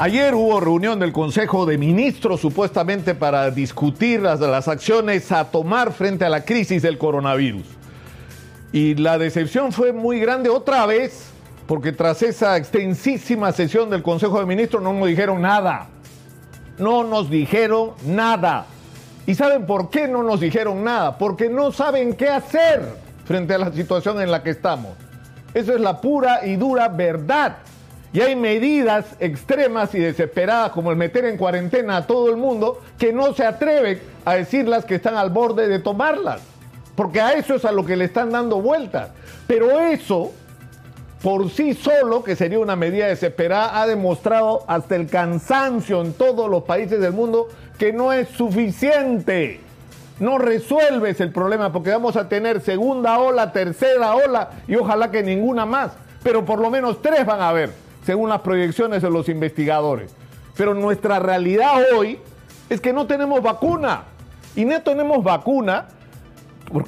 Ayer hubo reunión del Consejo de Ministros supuestamente para discutir las, las, acciones a tomar frente a la crisis del coronavirus. Y la decepción fue muy grande otra vez, porque tras esa extensísima sesión del Consejo de Ministros no nos dijeron nada. No nos dijeron nada. ¿Y saben por qué no nos dijeron nada? Porque no saben qué hacer frente a la situación en la que estamos. Eso es la pura y dura verdad. Y hay medidas extremas y desesperadas como el meter en cuarentena a todo el mundo que no se atreven a decirlas que están al borde de tomarlas. Porque a eso es a lo que le están dando vueltas. Pero eso, por sí solo, que sería una medida desesperada, ha demostrado hasta el cansancio en todos los países del mundo que no es suficiente. No resuelves el problema porque vamos a tener segunda ola, tercera ola y ojalá que ninguna más. Pero por lo menos tres van a haber según las proyecciones de los investigadores. Pero nuestra realidad hoy es que no tenemos vacuna. Y no tenemos vacuna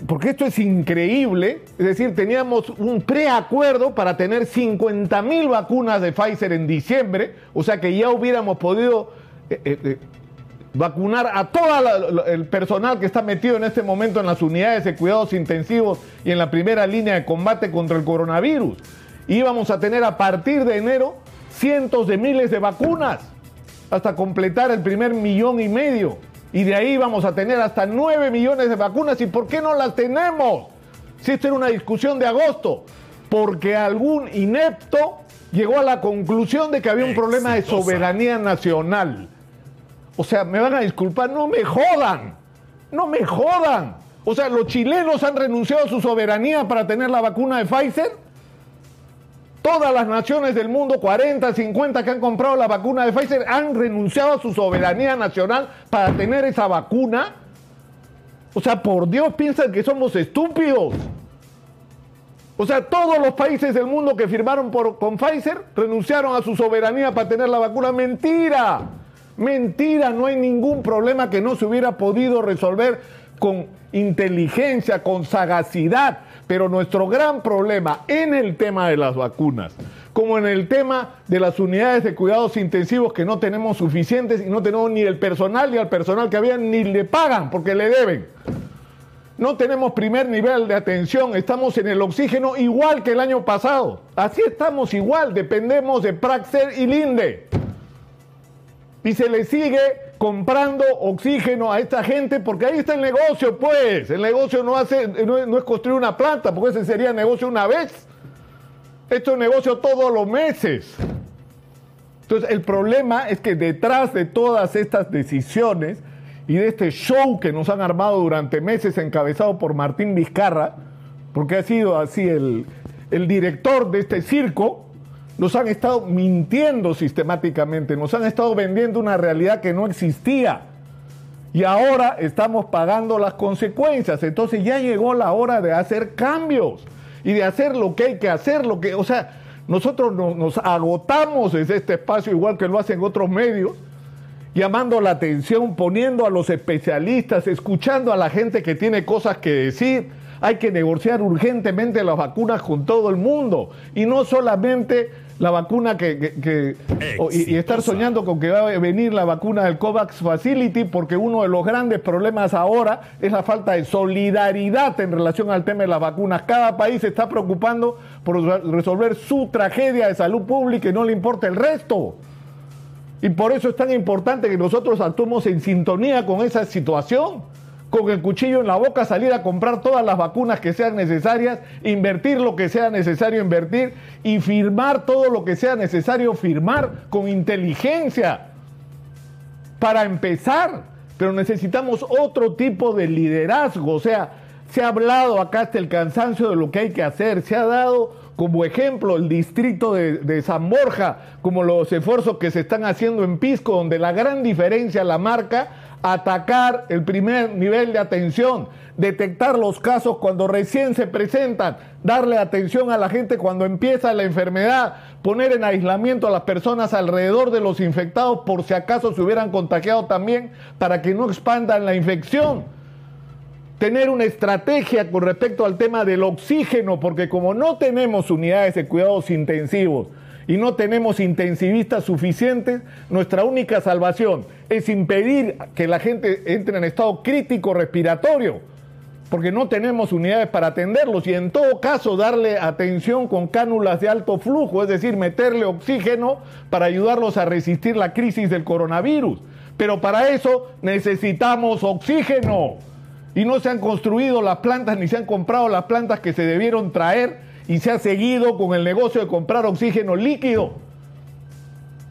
porque esto es increíble. Es decir, teníamos un preacuerdo para tener 50 mil vacunas de Pfizer en diciembre, o sea que ya hubiéramos podido eh, eh, eh, vacunar a todo el personal que está metido en este momento en las unidades de cuidados intensivos y en la primera línea de combate contra el coronavirus íbamos a tener a partir de enero cientos de miles de vacunas hasta completar el primer millón y medio. Y de ahí vamos a tener hasta nueve millones de vacunas. ¿Y por qué no las tenemos? Si esto era una discusión de agosto. Porque algún inepto llegó a la conclusión de que había un problema de soberanía nacional. O sea, me van a disculpar, no me jodan. No me jodan. O sea, los chilenos han renunciado a su soberanía para tener la vacuna de Pfizer. Todas las naciones del mundo, 40, 50 que han comprado la vacuna de Pfizer, han renunciado a su soberanía nacional para tener esa vacuna. O sea, por Dios piensan que somos estúpidos. O sea, todos los países del mundo que firmaron por, con Pfizer renunciaron a su soberanía para tener la vacuna. Mentira. Mentira, no hay ningún problema que no se hubiera podido resolver con inteligencia, con sagacidad. Pero nuestro gran problema en el tema de las vacunas, como en el tema de las unidades de cuidados intensivos que no tenemos suficientes y no tenemos ni el personal ni al personal que había ni le pagan porque le deben. No tenemos primer nivel de atención, estamos en el oxígeno igual que el año pasado. Así estamos igual, dependemos de Praxer y Linde. Y se le sigue comprando oxígeno a esta gente, porque ahí está el negocio, pues. El negocio no, hace, no, es construir una planta, porque ese sería negocio una vez. Esto es negocio todos los meses. Entonces, el problema es que detrás de todas estas decisiones y de este show que nos han armado durante meses, encabezado por Martín Vizcarra, porque ha sido así el, el director de este circo, nos han estado mintiendo sistemáticamente, nos han estado vendiendo una realidad que no existía. Y ahora estamos pagando las consecuencias. Entonces ya llegó la hora de hacer cambios y de hacer lo que hay que hacer, lo que, o sea, nosotros nos, agotamos desde este espacio igual que lo hacen otros medios, llamando la atención, poniendo a los especialistas, escuchando a la gente que tiene cosas que decir. Hay que negociar urgentemente las vacunas con todo el mundo y no solamente la vacuna que, y, estar soñando con que va a venir la vacuna del COVAX Facility, porque uno de los grandes problemas ahora es la falta de solidaridad en relación al tema de las vacunas. Cada país se está preocupando por resolver su tragedia de salud pública y no le importa el resto. Y por eso es tan importante que nosotros actuemos en sintonía con esa situación con el cuchillo en la boca, salir a comprar todas las vacunas que sean necesarias, invertir lo que sea necesario invertir y firmar todo lo que sea necesario firmar con inteligencia para empezar. Pero necesitamos otro tipo de liderazgo, o sea, se ha hablado acá hasta el cansancio de lo que hay que hacer, se ha dado como ejemplo el distrito de, de, San Borja, como los esfuerzos que se están haciendo en Pisco, donde la gran diferencia la marca atacar el primer nivel de atención, detectar los casos cuando recién se presentan, darle atención a la gente cuando empieza la enfermedad, poner en aislamiento a las personas alrededor de los infectados por si acaso se hubieran contagiado también para que no expandan la infección. Tener una estrategia con respecto al tema del oxígeno, porque como no tenemos unidades de cuidados intensivos, y no tenemos intensivistas suficientes, nuestra única salvación es impedir que la gente entre en estado crítico respiratorio, porque no tenemos unidades para atenderlos y en todo caso darle atención con cánulas de alto flujo, es decir, meterle oxígeno para ayudarlos a resistir la crisis del coronavirus. Pero para eso necesitamos oxígeno. Y no se han construido las plantas ni se han comprado las plantas que se debieron traer y se ha seguido con el negocio de comprar oxígeno líquido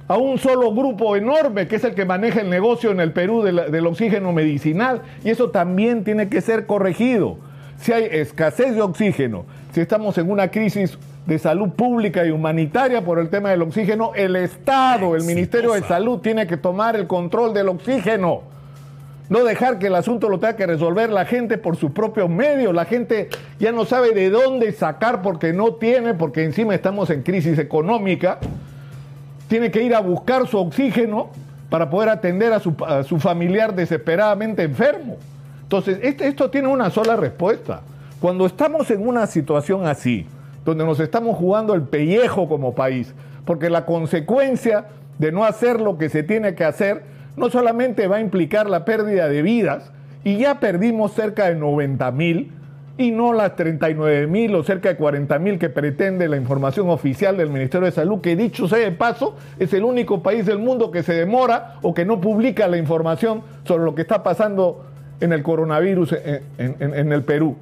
a un solo grupo enorme que es el que maneja el negocio en el Perú del oxígeno medicinal y eso también tiene que ser corregido. Si hay escasez de oxígeno, si estamos en una crisis de salud pública y humanitaria por el tema del oxígeno, el Estado, el Ministerio de Salud tiene que tomar el control del oxígeno. No dejar que el asunto lo tenga que resolver la gente por sus propios medios. La gente ya no sabe de dónde sacar porque no tiene, porque encima estamos en crisis económica tiene que ir a buscar su oxígeno para poder atender a su, familiar desesperadamente enfermo. Entonces, este, esto tiene una sola respuesta. Cuando estamos en una situación así, donde nos estamos jugando el pellejo como país, porque la consecuencia de no hacer lo que se tiene que hacer no solamente va a implicar la pérdida de vidas, y ya perdimos cerca de 90 mil, y no las 39 mil o cerca de 40 mil que pretende la información oficial del Ministerio de Salud, que dicho sea de paso, es el único país del mundo que se demora o que no publica la información sobre lo que está pasando en el coronavirus en, el Perú.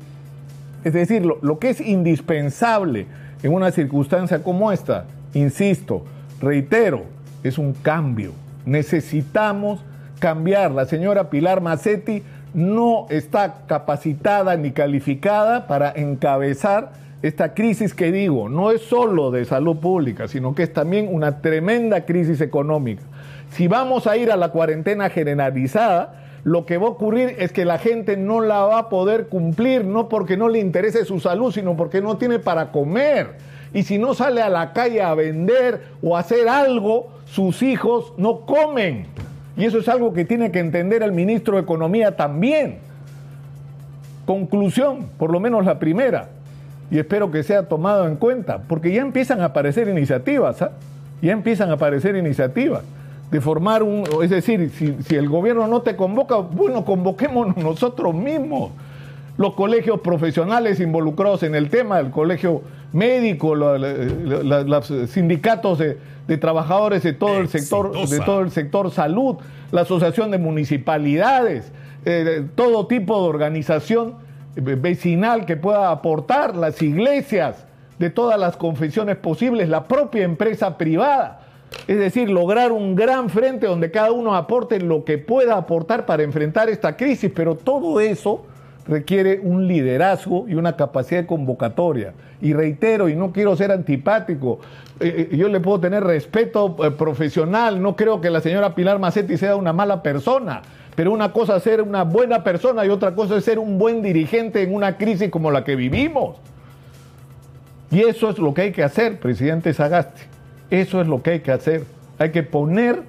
Es decir, lo, lo que es indispensable en una circunstancia como esta, insisto, reitero, es un cambio. Necesitamos cambiar. La señora Pilar Macetti no está capacitada ni calificada para encabezar esta crisis que digo, no es solo de salud pública, sino que es también una tremenda crisis económica. Si vamos a ir a la cuarentena generalizada, lo que va a ocurrir es que la gente no la va a poder cumplir, no porque no le interese su salud, sino porque no tiene para comer. Y si no sale a la calle a vender o a hacer algo, sus hijos no comen. Y eso es algo que tiene que entender el ministro de Economía también. Conclusión, por lo menos la primera, y espero que sea tomado en cuenta, porque ya empiezan a aparecer iniciativas, ¿ah? ya empiezan a aparecer iniciativas de formar un, es decir, si, si, el gobierno no te convoca, bueno, convoquémonos nosotros mismos. Los colegios profesionales involucrados en el tema, el colegio médico, los sindicatos de, de trabajadores de todo el sector, de todo el sector salud, la asociación de municipalidades, eh, todo tipo de organización vecinal que pueda aportar, las iglesias de todas las confesiones posibles, la propia empresa privada. Es decir, lograr un gran frente donde cada uno aporte lo que pueda aportar para enfrentar esta crisis, pero todo eso requiere un liderazgo y una capacidad de convocatoria. Y reitero, y no quiero ser antipático, eh, eh, yo le puedo tener respeto eh, profesional, no creo que la señora Pilar Macetti sea una mala persona, pero una cosa es ser una buena persona y otra cosa es ser un buen dirigente en una crisis como la que vivimos. Y eso es lo que hay que hacer, presidente Sagasti. Eso es lo que hay que hacer. Hay que poner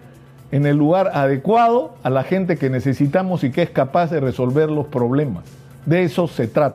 en el lugar adecuado a la gente que necesitamos y que es capaz de resolver los problemas. De eso se trata.